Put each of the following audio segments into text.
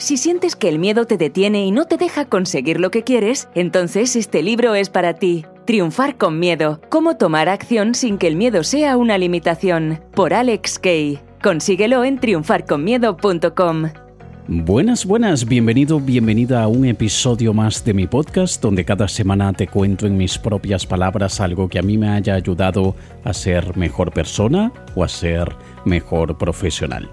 Si sientes que el miedo te detiene y no te deja conseguir lo que quieres, entonces este libro es para ti. Triunfar con miedo. Cómo tomar acción sin que el miedo sea una limitación. Por Alex Kay. Consíguelo en triunfarconmiedo.com. Buenas, buenas, bienvenido, bienvenida a un episodio más de mi podcast donde cada semana te cuento en mis propias palabras algo que a mí me haya ayudado a ser mejor persona o a ser mejor profesional.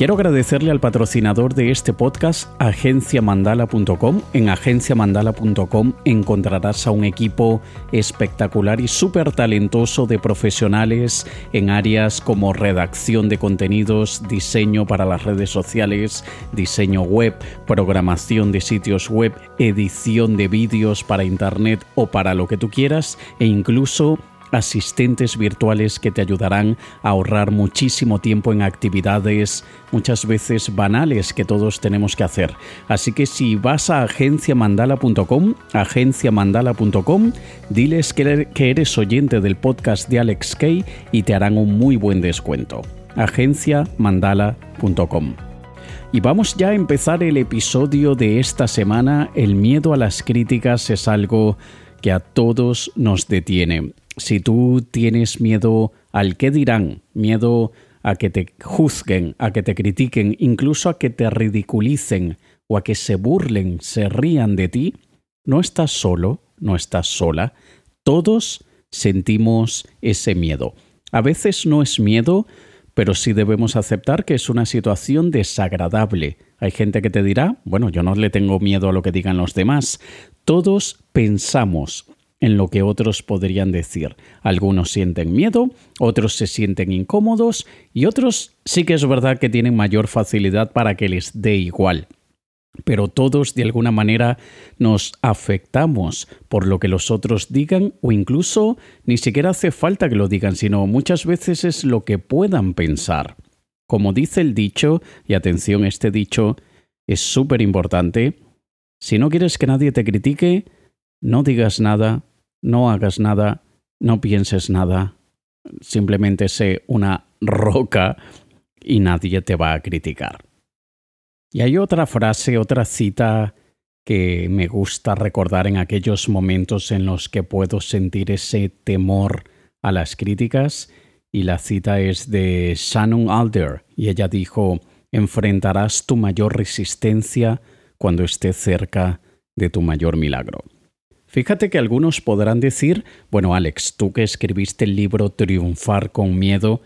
Quiero agradecerle al patrocinador de este podcast, agenciamandala.com. En agenciamandala.com encontrarás a un equipo espectacular y súper talentoso de profesionales en áreas como redacción de contenidos, diseño para las redes sociales, diseño web, programación de sitios web, edición de vídeos para internet o para lo que tú quieras e incluso asistentes virtuales que te ayudarán a ahorrar muchísimo tiempo en actividades muchas veces banales que todos tenemos que hacer. Así que si vas a agenciamandala.com, agenciamandala.com, diles que eres oyente del podcast de Alex Kay y te harán un muy buen descuento. agenciamandala.com. Y vamos ya a empezar el episodio de esta semana. El miedo a las críticas es algo que a todos nos detiene si tú tienes miedo al qué dirán, miedo a que te juzguen, a que te critiquen, incluso a que te ridiculicen o a que se burlen, se rían de ti, no estás solo, no estás sola. Todos sentimos ese miedo. A veces no es miedo, pero sí debemos aceptar que es una situación desagradable. Hay gente que te dirá, bueno, yo no le tengo miedo a lo que digan los demás. Todos pensamos en lo que otros podrían decir. Algunos sienten miedo, otros se sienten incómodos y otros sí que es verdad que tienen mayor facilidad para que les dé igual. Pero todos de alguna manera nos afectamos por lo que los otros digan o incluso ni siquiera hace falta que lo digan, sino muchas veces es lo que puedan pensar. Como dice el dicho, y atención, este dicho es súper importante, si no quieres que nadie te critique, no digas nada, no hagas nada, no pienses nada, simplemente sé una roca y nadie te va a criticar. Y hay otra frase, otra cita que me gusta recordar en aquellos momentos en los que puedo sentir ese temor a las críticas, y la cita es de Shannon Alder, y ella dijo, enfrentarás tu mayor resistencia cuando estés cerca de tu mayor milagro. Fíjate que algunos podrán decir, bueno Alex, tú que escribiste el libro Triunfar con Miedo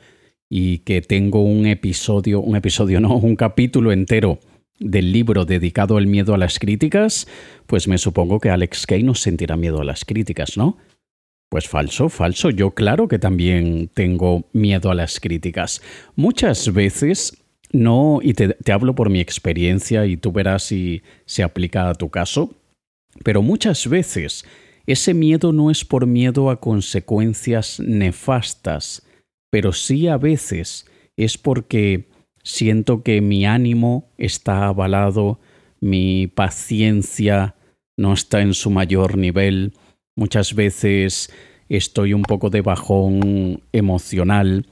y que tengo un episodio, un episodio no, un capítulo entero del libro dedicado al miedo a las críticas, pues me supongo que Alex Kay no sentirá miedo a las críticas, ¿no? Pues falso, falso. Yo claro que también tengo miedo a las críticas. Muchas veces no, y te, te hablo por mi experiencia y tú verás si se aplica a tu caso, pero muchas veces ese miedo no es por miedo a consecuencias nefastas, pero sí a veces es porque siento que mi ánimo está avalado, mi paciencia no está en su mayor nivel, muchas veces estoy un poco de bajón emocional.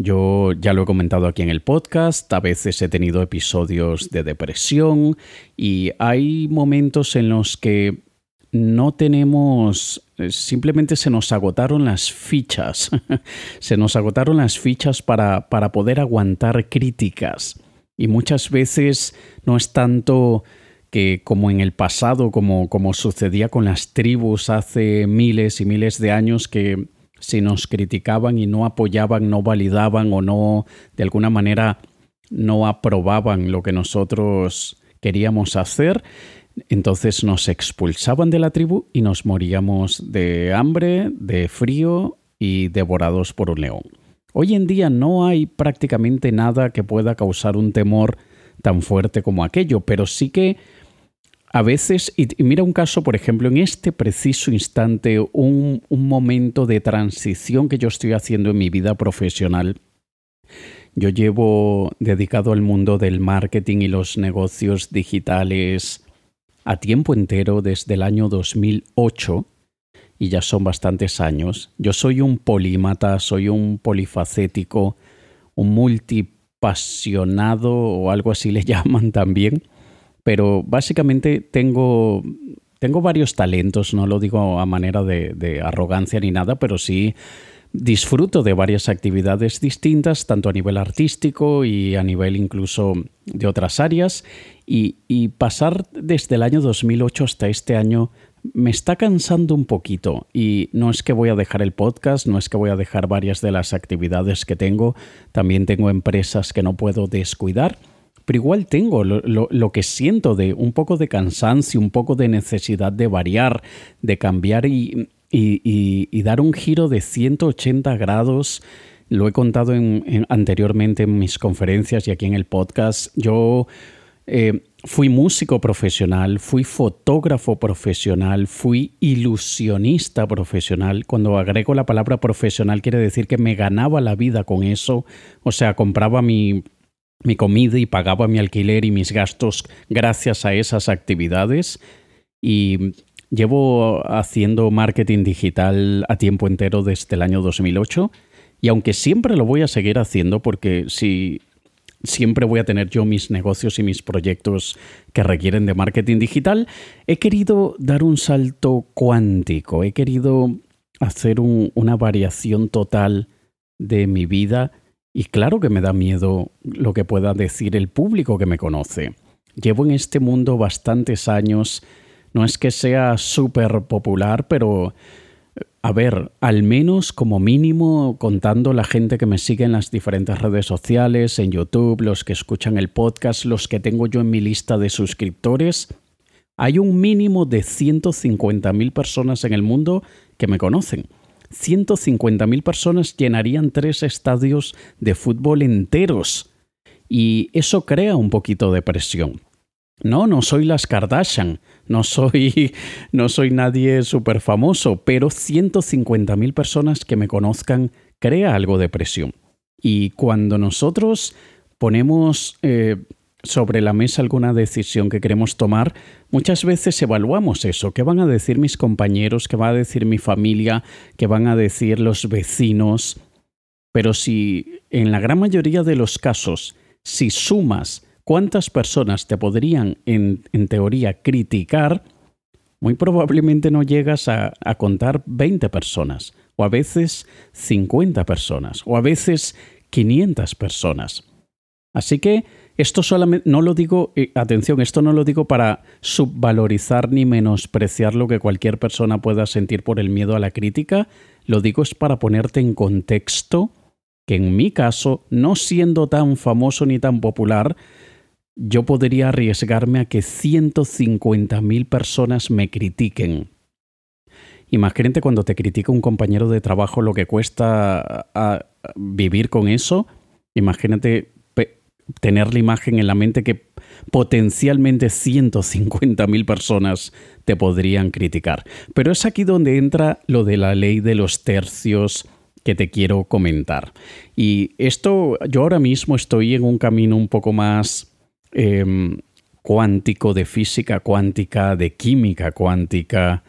Yo ya lo he comentado aquí en el podcast, a veces he tenido episodios de depresión y hay momentos en los que no tenemos, eh, simplemente se nos agotaron las fichas, se nos agotaron las fichas para, para poder aguantar críticas. Y muchas veces no es tanto que como en el pasado, como, como sucedía con las tribus hace miles y miles de años, que si nos criticaban y no apoyaban, no validaban o no, de alguna manera, no aprobaban lo que nosotros queríamos hacer, entonces nos expulsaban de la tribu y nos moríamos de hambre, de frío y devorados por un león. Hoy en día no hay prácticamente nada que pueda causar un temor tan fuerte como aquello, pero sí que a veces, y, mira un caso, por ejemplo, en este preciso instante, un, un momento de transición que yo estoy haciendo en mi vida profesional. Yo llevo dedicado al mundo del marketing y los negocios digitales a tiempo entero desde el año 2008 y ya son bastantes años. Yo soy un polímata, soy un polifacético, un multipasionado o algo así le llaman también pero básicamente tengo, tengo varios talentos, no lo digo a manera de, arrogancia ni nada, pero sí disfruto de varias actividades distintas, tanto a nivel artístico y a nivel incluso de otras áreas, y, pasar desde el año 2008 hasta este año me está cansando un poquito. Y no es que voy a dejar el podcast, no es que voy a dejar varias de las actividades que tengo, también tengo empresas que no puedo descuidar, pero igual tengo lo, que siento de un poco de cansancio, un poco de necesidad de variar, de cambiar y, dar un giro de 180 grados. Lo he contado anteriormente en mis conferencias y aquí en el podcast. Yo eh, fui músico profesional, fui fotógrafo profesional, fui ilusionista profesional. Cuando agrego la palabra profesional quiere decir que me ganaba la vida con eso. O sea, compraba mi, mi comida y pagaba mi alquiler y mis gastos gracias a esas actividades. Y llevo haciendo marketing digital a tiempo entero desde el año 2008. Y aunque siempre lo voy a seguir haciendo porque si siempre voy a tener yo mis negocios y mis proyectos que requieren de marketing digital, he querido dar un salto cuántico, he querido hacer una variación total de mi vida y claro que me da miedo lo que pueda decir el público que me conoce. Llevo en este mundo bastantes años, no es que sea súper popular, pero a ver, al menos como mínimo contando la gente que me sigue en las diferentes redes sociales, en YouTube, los que escuchan el podcast, los que tengo yo en mi lista de suscriptores, hay un mínimo de 150.000 personas en el mundo que me conocen. 150.000 personas llenarían tres estadios de fútbol enteros. Y eso crea un poquito de presión. No, no soy las Kardashian, no soy, no soy nadie súper famoso, pero 150.000 personas que me conozcan crea algo de presión. Y cuando nosotros ponemos eh, sobre la mesa alguna decisión que queremos tomar, muchas veces evaluamos eso. ¿Qué van a decir mis compañeros? ¿Qué va a decir mi familia? ¿Qué van a decir los vecinos? Pero si en la gran mayoría de los casos, si sumas cuántas personas te podrían, en, teoría, criticar, muy probablemente no llegas a, contar 20 personas, o a veces 50 personas, o a veces 500 personas. Así que esto solamente, no lo digo, atención, esto no lo digo para subvalorizar ni menospreciar lo que cualquier persona pueda sentir por el miedo a la crítica, lo digo es para ponerte en contexto que en mi caso, no siendo tan famoso ni tan popular, yo podría arriesgarme a que 150.000 personas me critiquen. Imagínate cuando te critica un compañero de trabajo lo que cuesta vivir con eso. Imagínate tener la imagen en la mente que potencialmente 150.000 personas te podrían criticar. Pero es aquí donde entra lo de la ley de los tercios que te quiero comentar. Y esto, yo ahora mismo estoy en un camino un poco más Em, cuántico, de física cuántica, de química cuántica,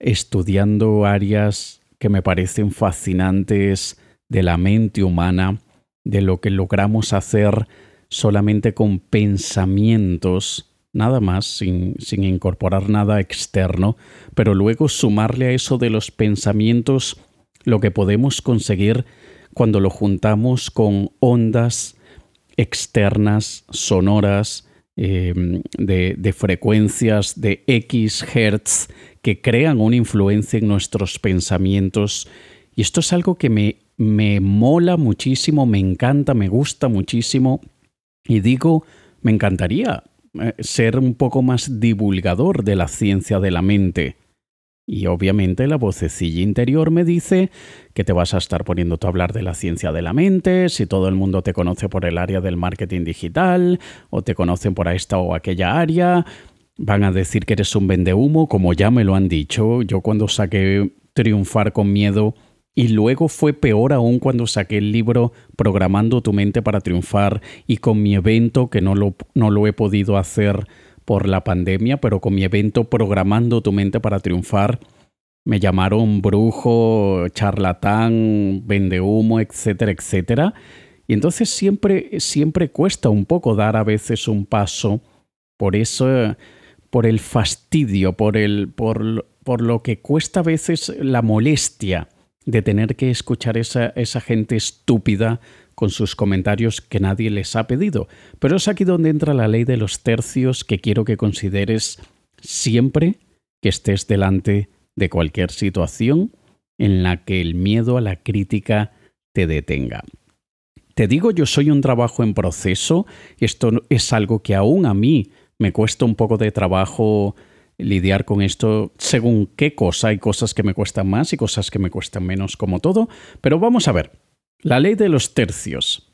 estudiando áreas que me parecen fascinantes de la mente humana, de lo que logramos hacer solamente con pensamientos, nada más, sin, sin incorporar nada externo, pero luego sumarle a eso de los pensamientos lo que podemos conseguir cuando lo juntamos con ondas externas, sonoras, eh, de, frecuencias de X hertz que crean una influencia en nuestros pensamientos. Y esto es algo que me, me mola muchísimo, me encanta, me gusta muchísimo. Y digo, me encantaría eh, ser un poco más divulgador de la ciencia de la mente. Y obviamente la vocecilla interior me dice que te vas a estar poniendo a hablar de la ciencia de la mente, si todo el mundo te conoce por el área del marketing digital, o te conocen por esta o aquella área, van a decir que eres un vendehumo, como ya me lo han dicho. Yo cuando saqué Triunfar con Miedo, y luego fue peor aún cuando saqué el libro Programando tu mente para triunfar y con mi evento que no lo, no lo he podido hacer por la pandemia, pero con mi evento Programando tu mente para triunfar, me llamaron brujo, charlatán, vende humo, etcétera, etcétera. Y entonces siempre, siempre cuesta un poco dar a veces un paso por eso, por el fastidio, por, el, por, por lo que cuesta a veces la molestia de tener que escuchar esa, esa gente estúpida con sus comentarios que nadie les ha pedido. Pero es aquí donde entra la ley de los tercios que quiero que consideres siempre que estés delante de cualquier situación en la que el miedo a la crítica te detenga. Te digo, yo soy un trabajo en proceso, esto es algo que aún a mí me cuesta un poco de trabajo lidiar con esto según qué cosa. Hay cosas que me cuestan más y cosas que me cuestan menos, como todo. Pero vamos a ver. La ley de los tercios.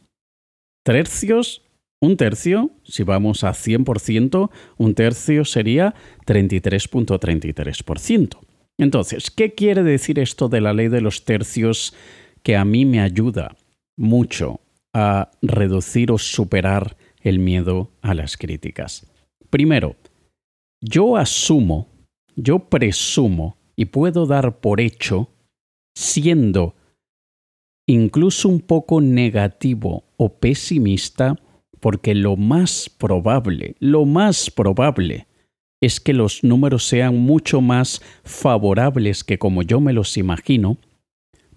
Tercios, un tercio, si vamos a 100%, un tercio sería 33.33%. Entonces, ¿qué quiere decir esto de la ley de los tercios que a mí me ayuda mucho a reducir o superar el miedo a las críticas? Primero, yo asumo, yo presumo y puedo dar por hecho, siendo incluso un poco negativo o pesimista, porque lo más probable, lo más probable es que los números sean mucho más favorables que como yo me los imagino,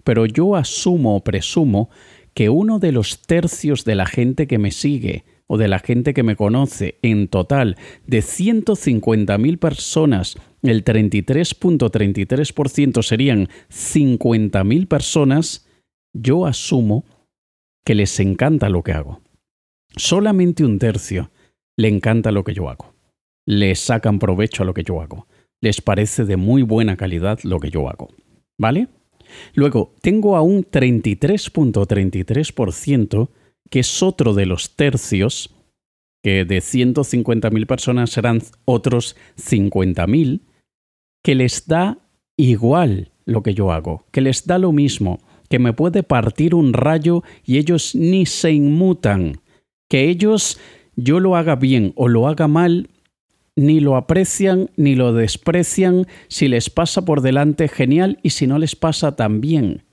pero yo asumo o presumo que uno de los tercios de la gente que me sigue o de la gente que me conoce en total de 150.000 personas, el 33.33% serían 50.000 personas, yo asumo que les encanta lo que hago. Solamente un tercio le encanta lo que yo hago. Les sacan provecho a lo que yo hago. Les parece de muy buena calidad lo que yo hago. ¿Vale? Luego, tengo a un 33.33% que es otro de los tercios, que de 150.000 personas serán otros 50.000, que les da igual lo que yo hago, que les da lo mismo, que me puede partir un rayo y ellos ni se inmutan, que ellos yo lo haga bien o lo haga mal, ni lo aprecian ni lo desprecian, si les pasa por delante genial y si no les pasa también.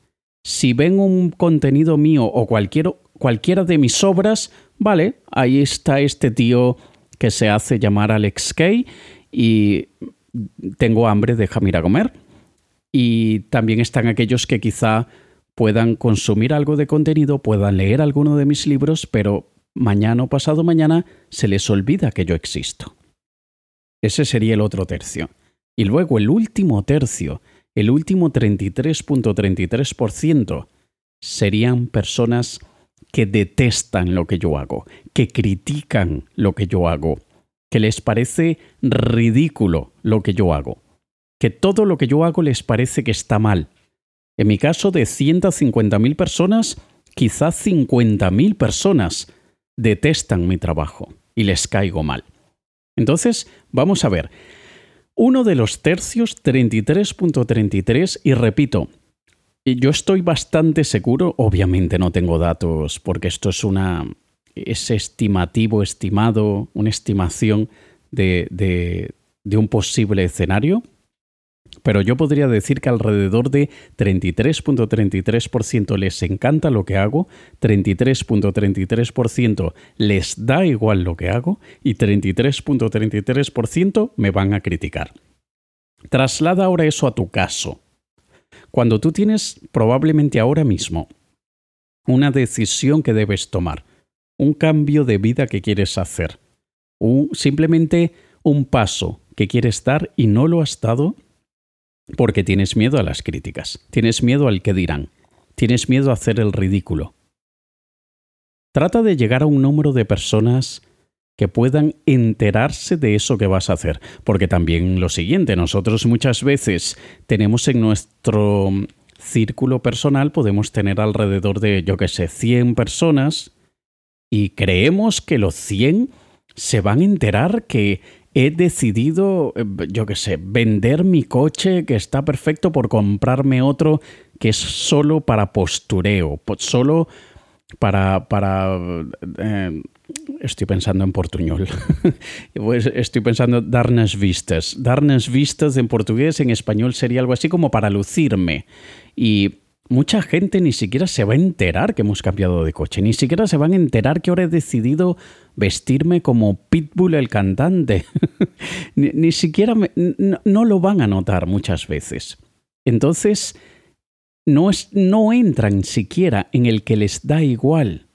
Si ven un contenido mío o cualquier cualquiera de mis obras, vale, ahí está este tío que se hace llamar Alex Kay y tengo hambre, déjame ir a comer. Y también están aquellos que quizá puedan consumir algo de contenido, puedan leer alguno de mis libros, pero mañana o pasado mañana se les olvida que yo existo. Ese sería el otro tercio. Y luego el último tercio, el último 33.33%, serían personas que detestan lo que yo hago, que critican lo que yo hago, que les parece ridículo lo que yo hago, que todo lo que yo hago les parece que está mal. En mi caso de 150.000 personas, quizás 50.000 personas detestan mi trabajo y les caigo mal. Entonces, vamos a ver. Uno de los tercios, 33.33, y repito, yo estoy bastante seguro, obviamente no tengo datos porque esto es una es estimativo, estimado, una estimación de, de, un posible escenario, pero yo podría decir que alrededor de 33.33% les encanta lo que hago, 33.33% les da igual lo que hago y 33.33% me van a criticar. Traslada ahora eso a tu caso. Cuando tú tienes probablemente ahora mismo una decisión que debes tomar, un cambio de vida que quieres hacer, simplemente un paso que quieres dar y no lo has dado porque tienes miedo a las críticas, tienes miedo al que dirán, tienes miedo a hacer el ridículo. Trata de llegar a un número de personas que puedan enterarse de eso que vas a hacer. Porque también lo siguiente, nosotros muchas veces tenemos en nuestro círculo personal, podemos tener alrededor de, yo qué sé, 100 personas y creemos que los 100 se van a enterar que he decidido, eh, yo qué sé, vender mi coche que está perfecto por comprarme otro que es solo para postureo, solo para, para eh, estoy pensando en portuñol, pues estoy pensando darnas vistas. Darnas vistas en portugués, en español sería algo así como para lucirme. Y mucha gente ni siquiera se va a enterar que hemos cambiado de coche, ni siquiera se van a enterar que ahora he decidido vestirme como Pitbull el cantante. ni, siquiera no, lo van a notar muchas veces. Entonces, no, es, no entran siquiera en el que les da igual,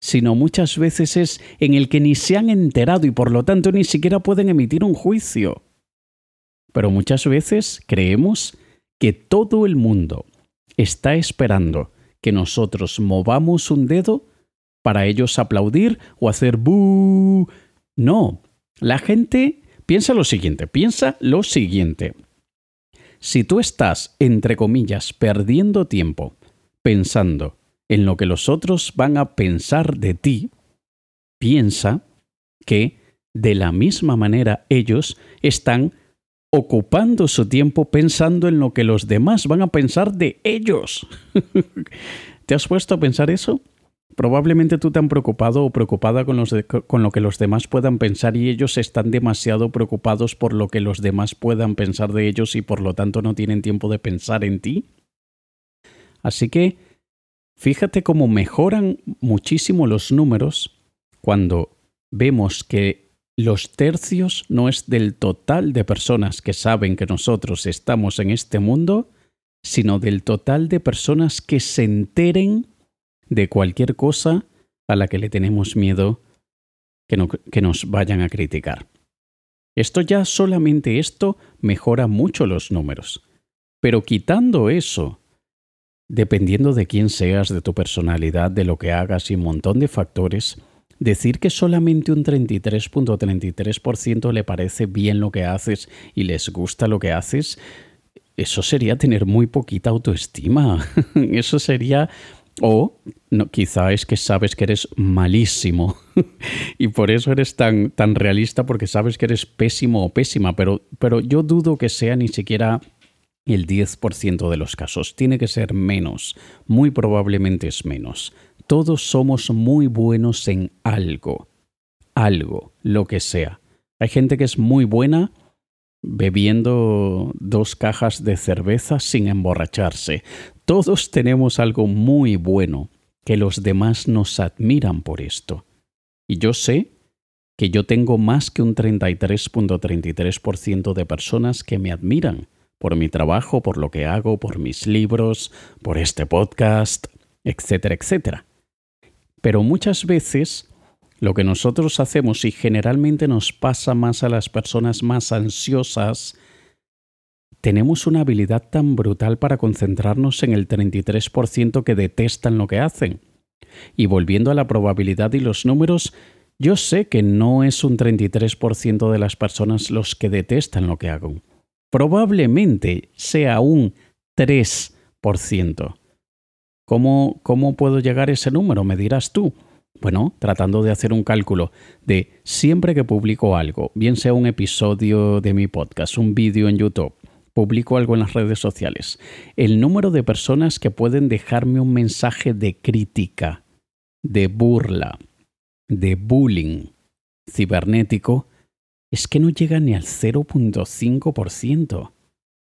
sino muchas veces es en el que ni se han enterado y por lo tanto ni siquiera pueden emitir un juicio. Pero muchas veces creemos que todo el mundo está esperando que nosotros movamos un dedo para ellos aplaudir o hacer bu. No, la gente piensa lo siguiente, piensa lo siguiente. Si tú estás, entre comillas, perdiendo tiempo pensando en lo que los otros van a pensar de ti, piensa que de la misma manera ellos están ocupando su tiempo pensando en lo que los demás van a pensar de ellos. ¿Te has puesto a pensar eso? Probablemente tú te han preocupado o preocupada con, con, lo que los demás puedan pensar y ellos están demasiado preocupados por lo que los demás puedan pensar de ellos y por lo tanto no tienen tiempo de pensar en ti. Así que fíjate cómo mejoran muchísimo los números cuando vemos que los tercios no es del total de personas que saben que nosotros estamos en este mundo, sino del total de personas que se enteren de cualquier cosa a la que le tenemos miedo que, que nos vayan a criticar. Esto ya solamente esto mejora mucho los números. Pero quitando eso, dependiendo de quién seas, de tu personalidad, de lo que hagas y un montón de factores, Decir que solamente un 33.33% le parece bien lo que haces y les gusta lo que haces, eso sería tener muy poquita autoestima. eso sería... O no, quizá es que sabes que eres malísimo y por eso eres tan, tan realista porque sabes que eres pésimo o pésima, pero, pero yo dudo que sea ni siquiera el 10% de los casos. Tiene que ser menos, muy probablemente es menos. Todos somos muy buenos en algo, algo, lo que sea. Hay gente que es muy buena bebiendo dos cajas de cerveza sin emborracharse. Todos tenemos algo muy bueno que los demás nos admiran por esto. Y yo sé que yo tengo más que un 33.33% de personas que me admiran por mi trabajo, por lo que hago, por mis libros, por este podcast, etcétera, etcétera. Pero muchas veces lo que nosotros hacemos y generalmente nos pasa más a las personas más ansiosas, tenemos una habilidad tan brutal para concentrarnos en el 33% que detestan lo que hacen. Y volviendo a la probabilidad y los números, yo sé que no es un 33% de las personas los que detestan lo que hago. Probablemente sea un 3%. ¿Cómo, ¿Cómo puedo llegar a ese número? Me dirás tú. Bueno, tratando de hacer un cálculo de siempre que publico algo, bien sea un episodio de mi podcast, un vídeo en YouTube, publico algo en las redes sociales, el número de personas que pueden dejarme un mensaje de crítica, de burla, de bullying cibernético, es que no llega ni al 0.5%.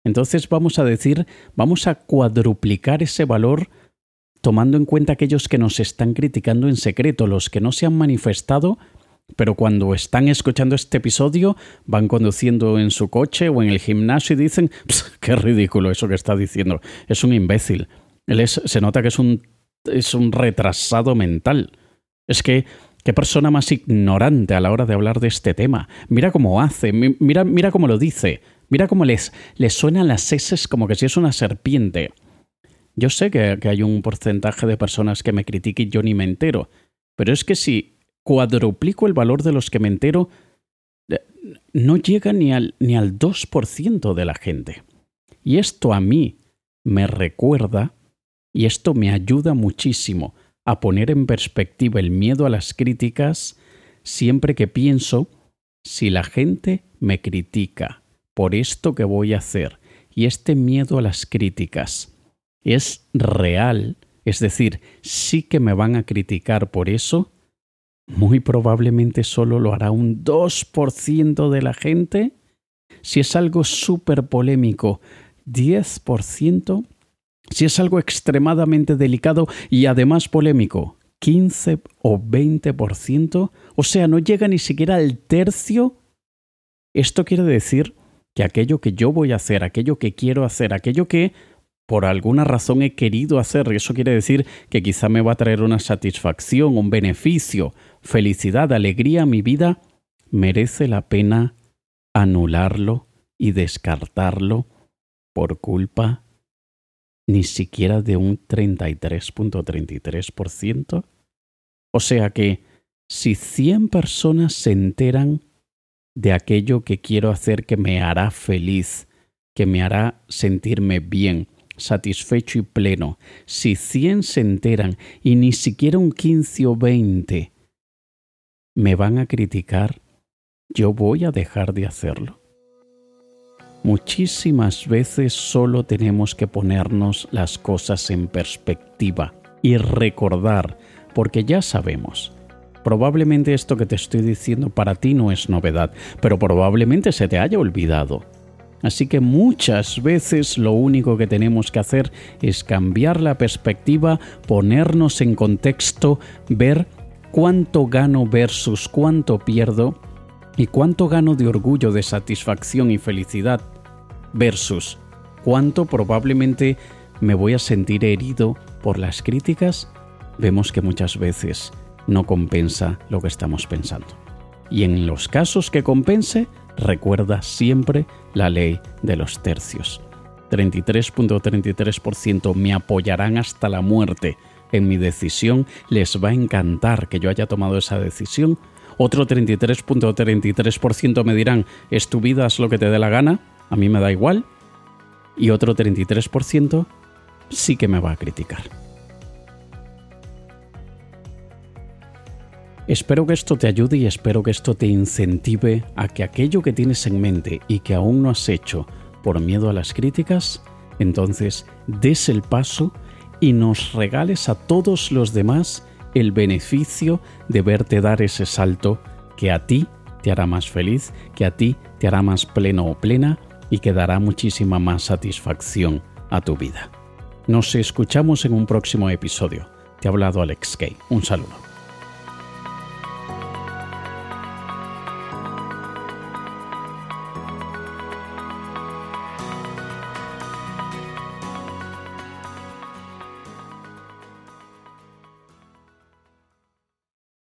Entonces vamos a decir, vamos a cuadruplicar ese valor tomando en cuenta aquellos que nos están criticando en secreto, los que no se han manifestado, pero cuando están escuchando este episodio van conduciendo en su coche o en el gimnasio y dicen, qué ridículo eso que está diciendo, es un imbécil. Se nota que es un, es un retrasado mental. Es que Qué persona más ignorante a la hora de hablar de este tema. Mira cómo hace, mira, mira cómo lo dice, mira cómo les, les suenan las S como que si es una serpiente. Yo sé que, hay un porcentaje de personas que me critiquen y yo ni me entero, pero es que si cuadruplico el valor de los que me entero, eh, no llega ni al, ni al 2% de la gente. Y esto a mí me recuerda, y esto me ayuda muchísimo a poner en perspectiva el miedo a las críticas siempre que pienso si la gente me critica por esto que voy a hacer y este miedo a las críticas es real, es decir, sí que me van a criticar por eso, muy probablemente solo lo hará un 2% de la gente. Si es algo súper polémico, 10%, Si es algo extremadamente delicado y además polémico, 15 o 20%, o sea, no llega ni siquiera al tercio. Esto quiere decir que aquello que yo voy a hacer, aquello que quiero hacer, aquello que por alguna razón he querido hacer, eso quiere decir que quizá me va a traer una satisfacción, un beneficio, felicidad, alegría a mi vida, merece la pena anularlo y descartarlo por culpa ni siquiera de un 33.33%? O sea que si 100 personas se enteran de aquello que quiero hacer que me hará feliz, que me hará sentirme bien, satisfecho y pleno, si 100 se enteran y ni siquiera un 15 o 20 me van a criticar, yo voy a dejar de hacerlo. Muchísimas veces solo tenemos que ponernos las cosas en perspectiva y recordar porque ya sabemos. Probablemente esto que te estoy diciendo para ti no es novedad, pero probablemente se te haya olvidado. Así que muchas veces lo único que tenemos que hacer es cambiar la perspectiva, ponernos en contexto, ver cuánto gano versus cuánto pierdo y cuánto gano de orgullo, de satisfacción y felicidad versus cuánto probablemente me voy a sentir herido por las críticas vemos que muchas veces no compensa lo que estamos pensando. Y en los casos que compense, recuerda siempre la ley de los tercios. 33.33% me apoyarán hasta la muerte en mi decisión, les va a encantar que yo haya tomado esa decisión. Otro 33.33% me dirán, es tu vida, es lo que te dé la gana, a mí me da igual. Y otro 33% sí que me va a criticar. Espero que esto te ayude y espero que esto te incentive a que aquello que tienes en mente y que aún no has hecho por miedo a las críticas, entonces des el paso y nos regales a todos los demás el beneficio de verte dar ese salto que a ti te hará más feliz, que a ti te hará más pleno o plena y que dará muchísima más satisfacción a tu vida. Nos escuchamos en un próximo episodio. Te ha hablado Alex Kay. Un saludo.